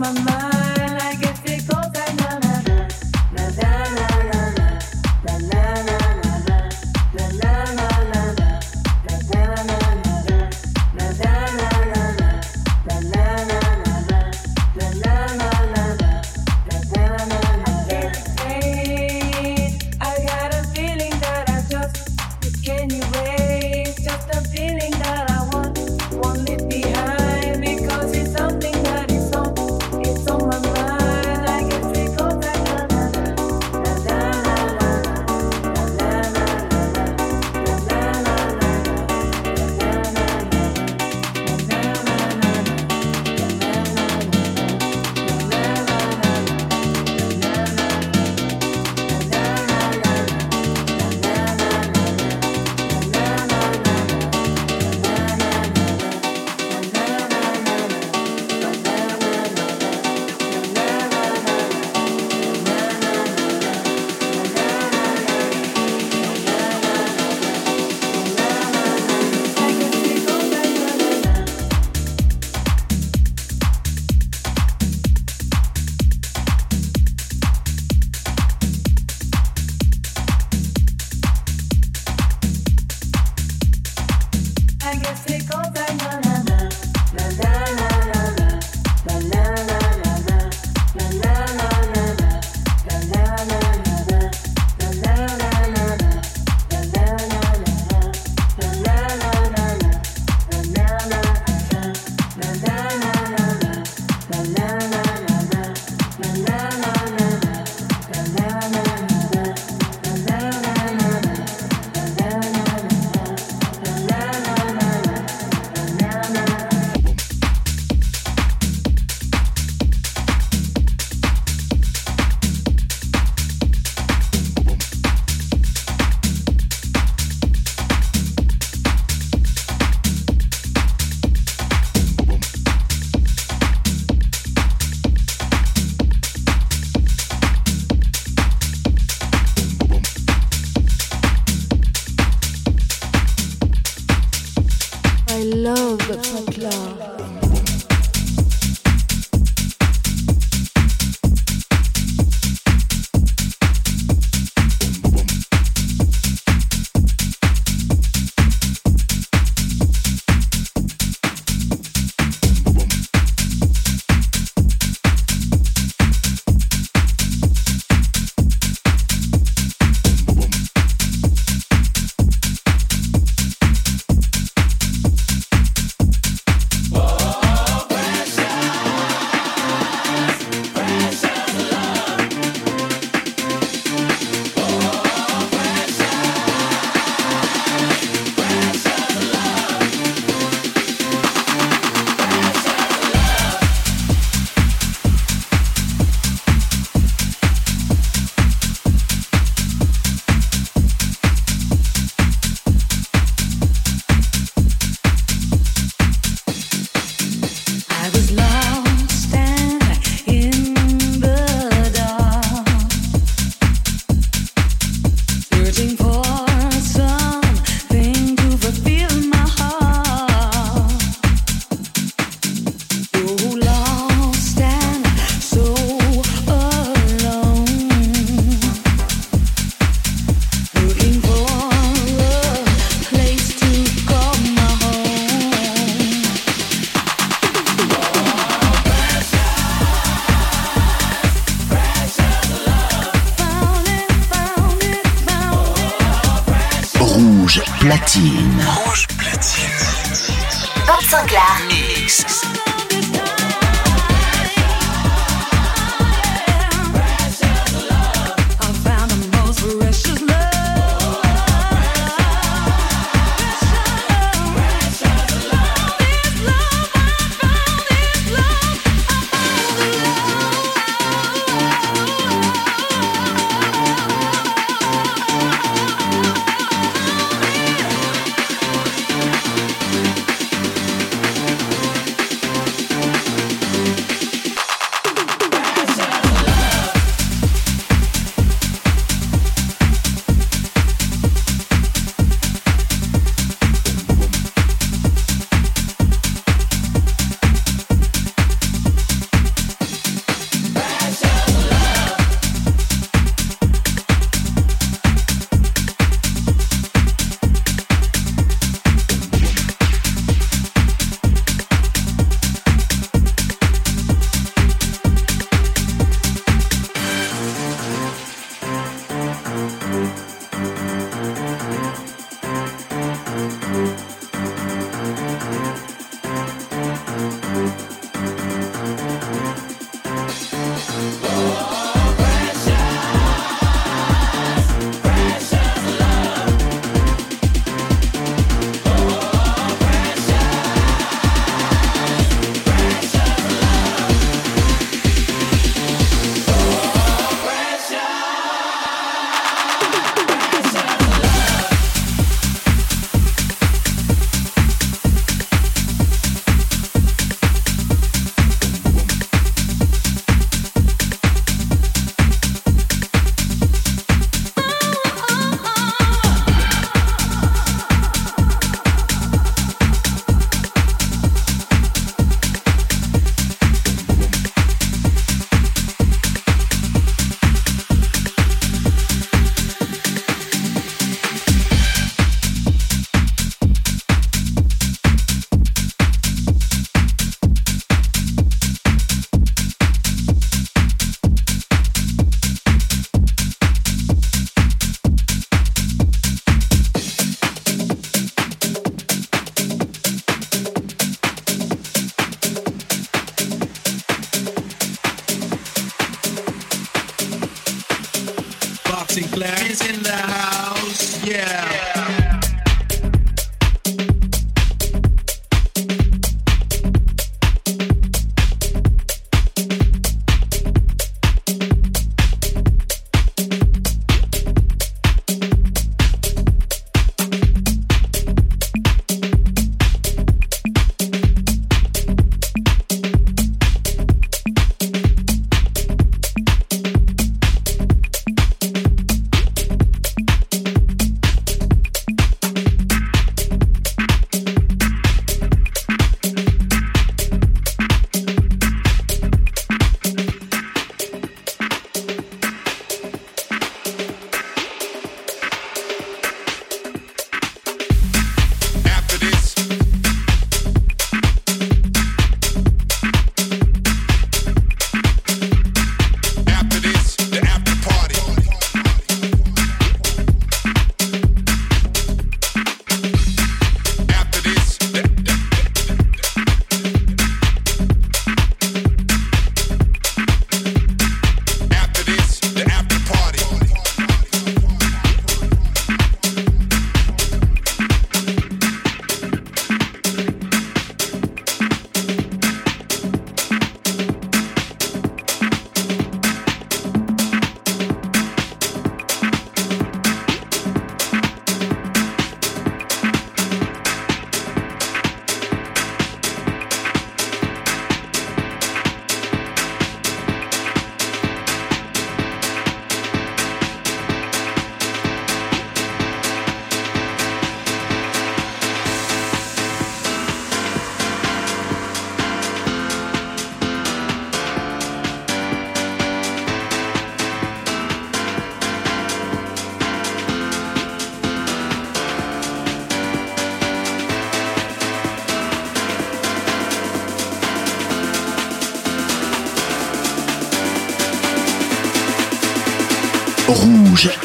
my mind.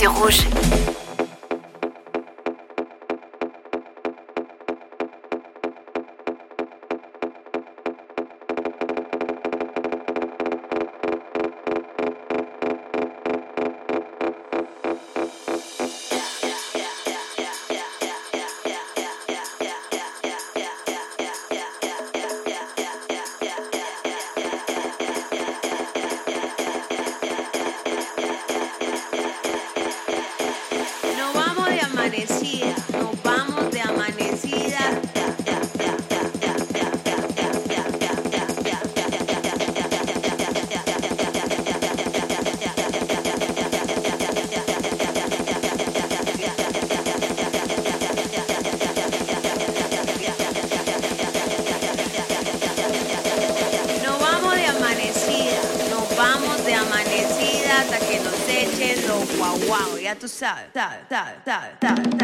c'est rouge. momento, sabe, sabe, sabe, sabe, sabe.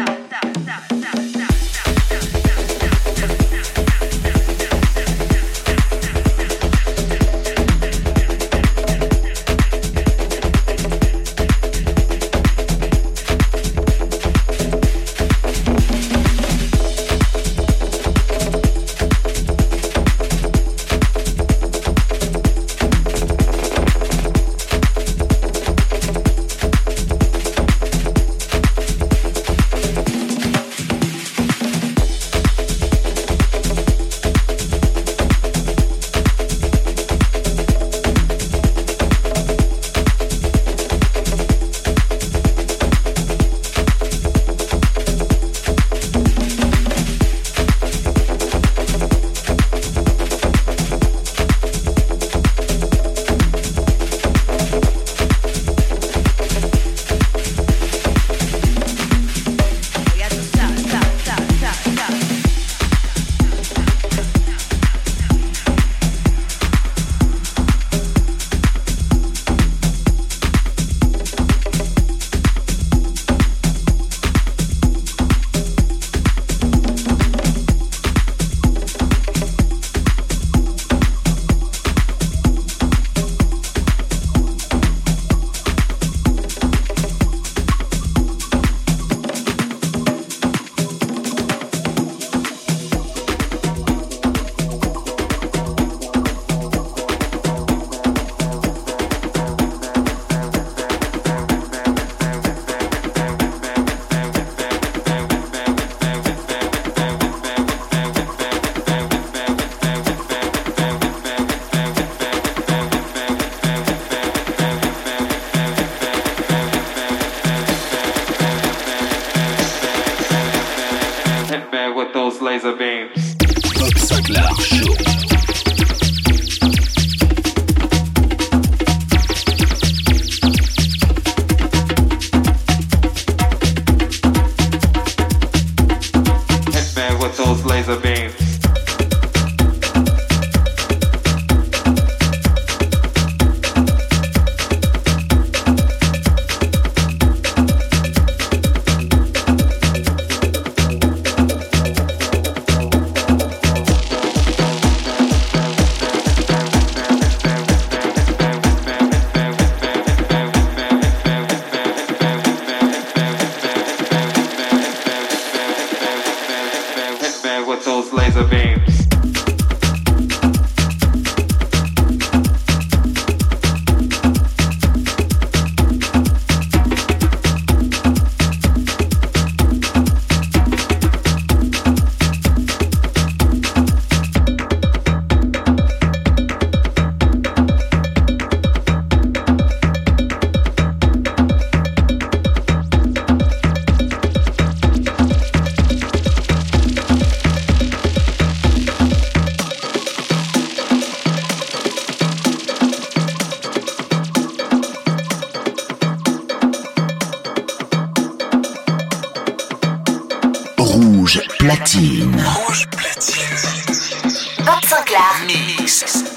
platine. Rouge platine. Bob Sinclair. Mix.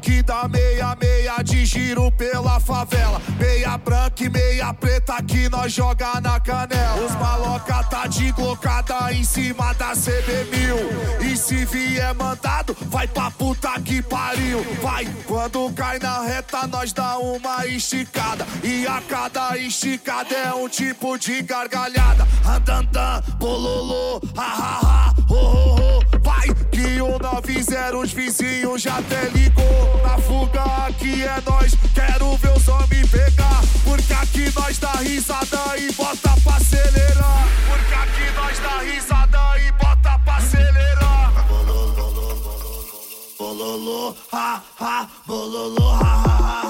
Toque da meia, meia de giro pela favela. Meia branca e meia preta que nós joga na canela. Os maloca tá de glocada em cima da CB1000. E se vier mandado, vai pra puta que pariu. Vai, quando cai na reta, nós dá uma esticada. E a cada esticada é um tipo de gargalhada. Andandan, bololô, ha ha ha, ho ho ho. Vai, que o 90 os vizinhos já até ligou. Na fuga aqui é nós, quero ver os homens pegar. Porque aqui nós dá risada e bota pra acelerar. Porque aqui nós dá risada e bota pra acelerar. Bololô, ha ha, bololô, ha ha ha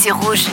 Sur Rouge.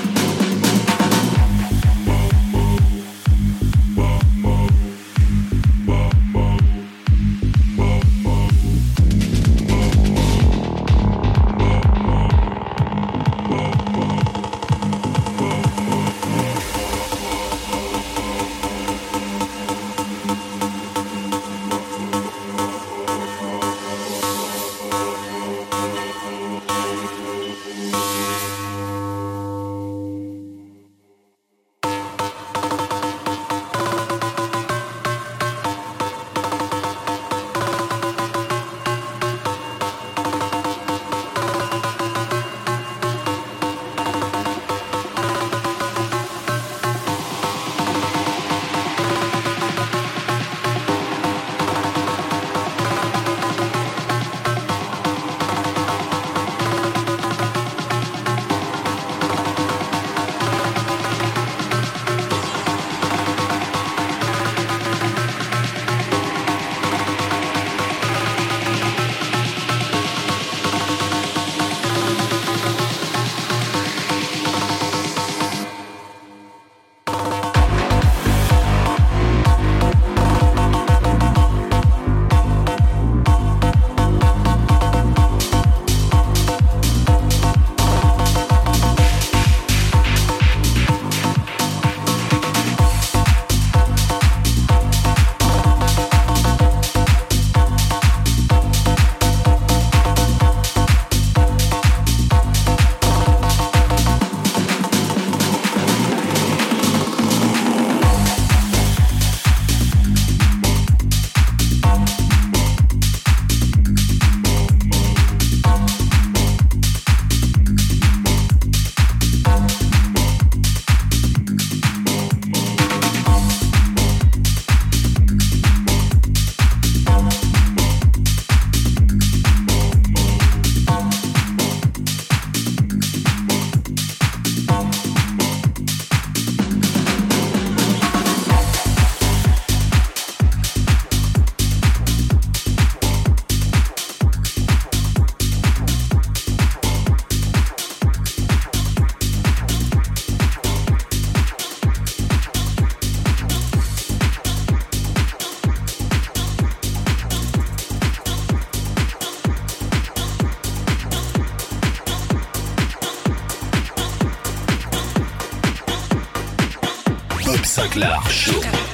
Sinclair Show.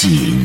Team.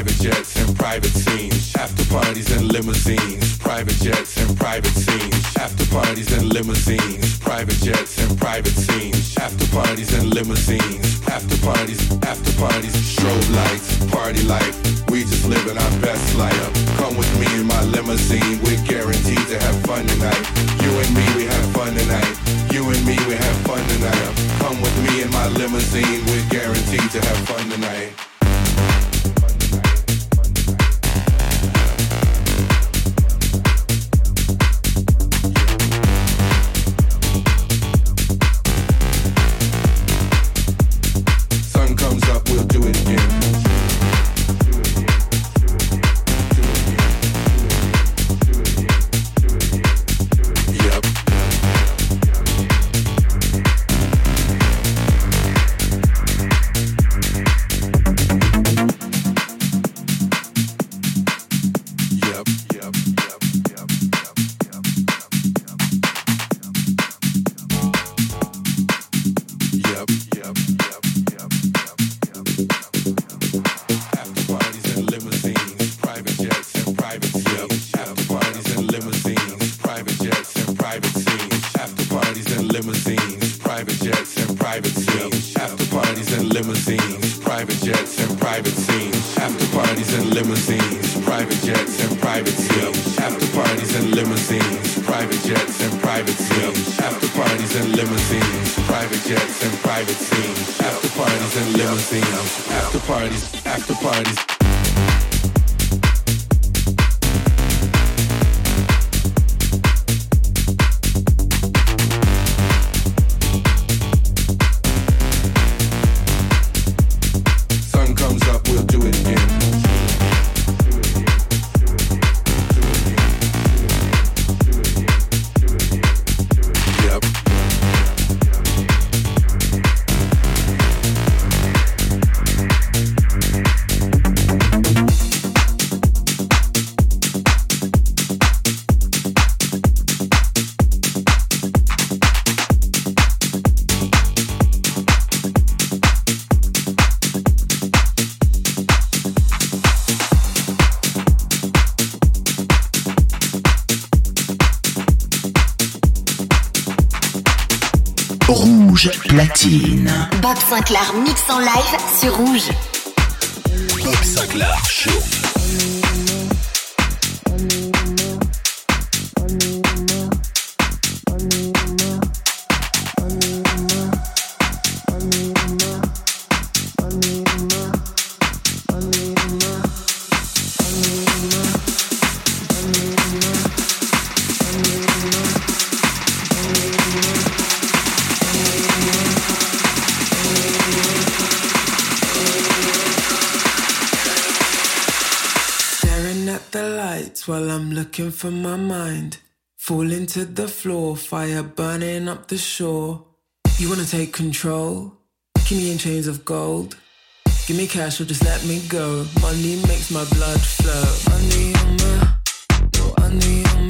private jets and private scenes, after parties and limousines, private jets platine. Bob Sinclair mix en live sur Rouge. Bob Sinclair For my mind. Falling to the floor, fire burning up the shore. You wanna take control? Give me in chains of gold. Give me cash or just let me go. Money makes my blood flow. Money on my, no money on my,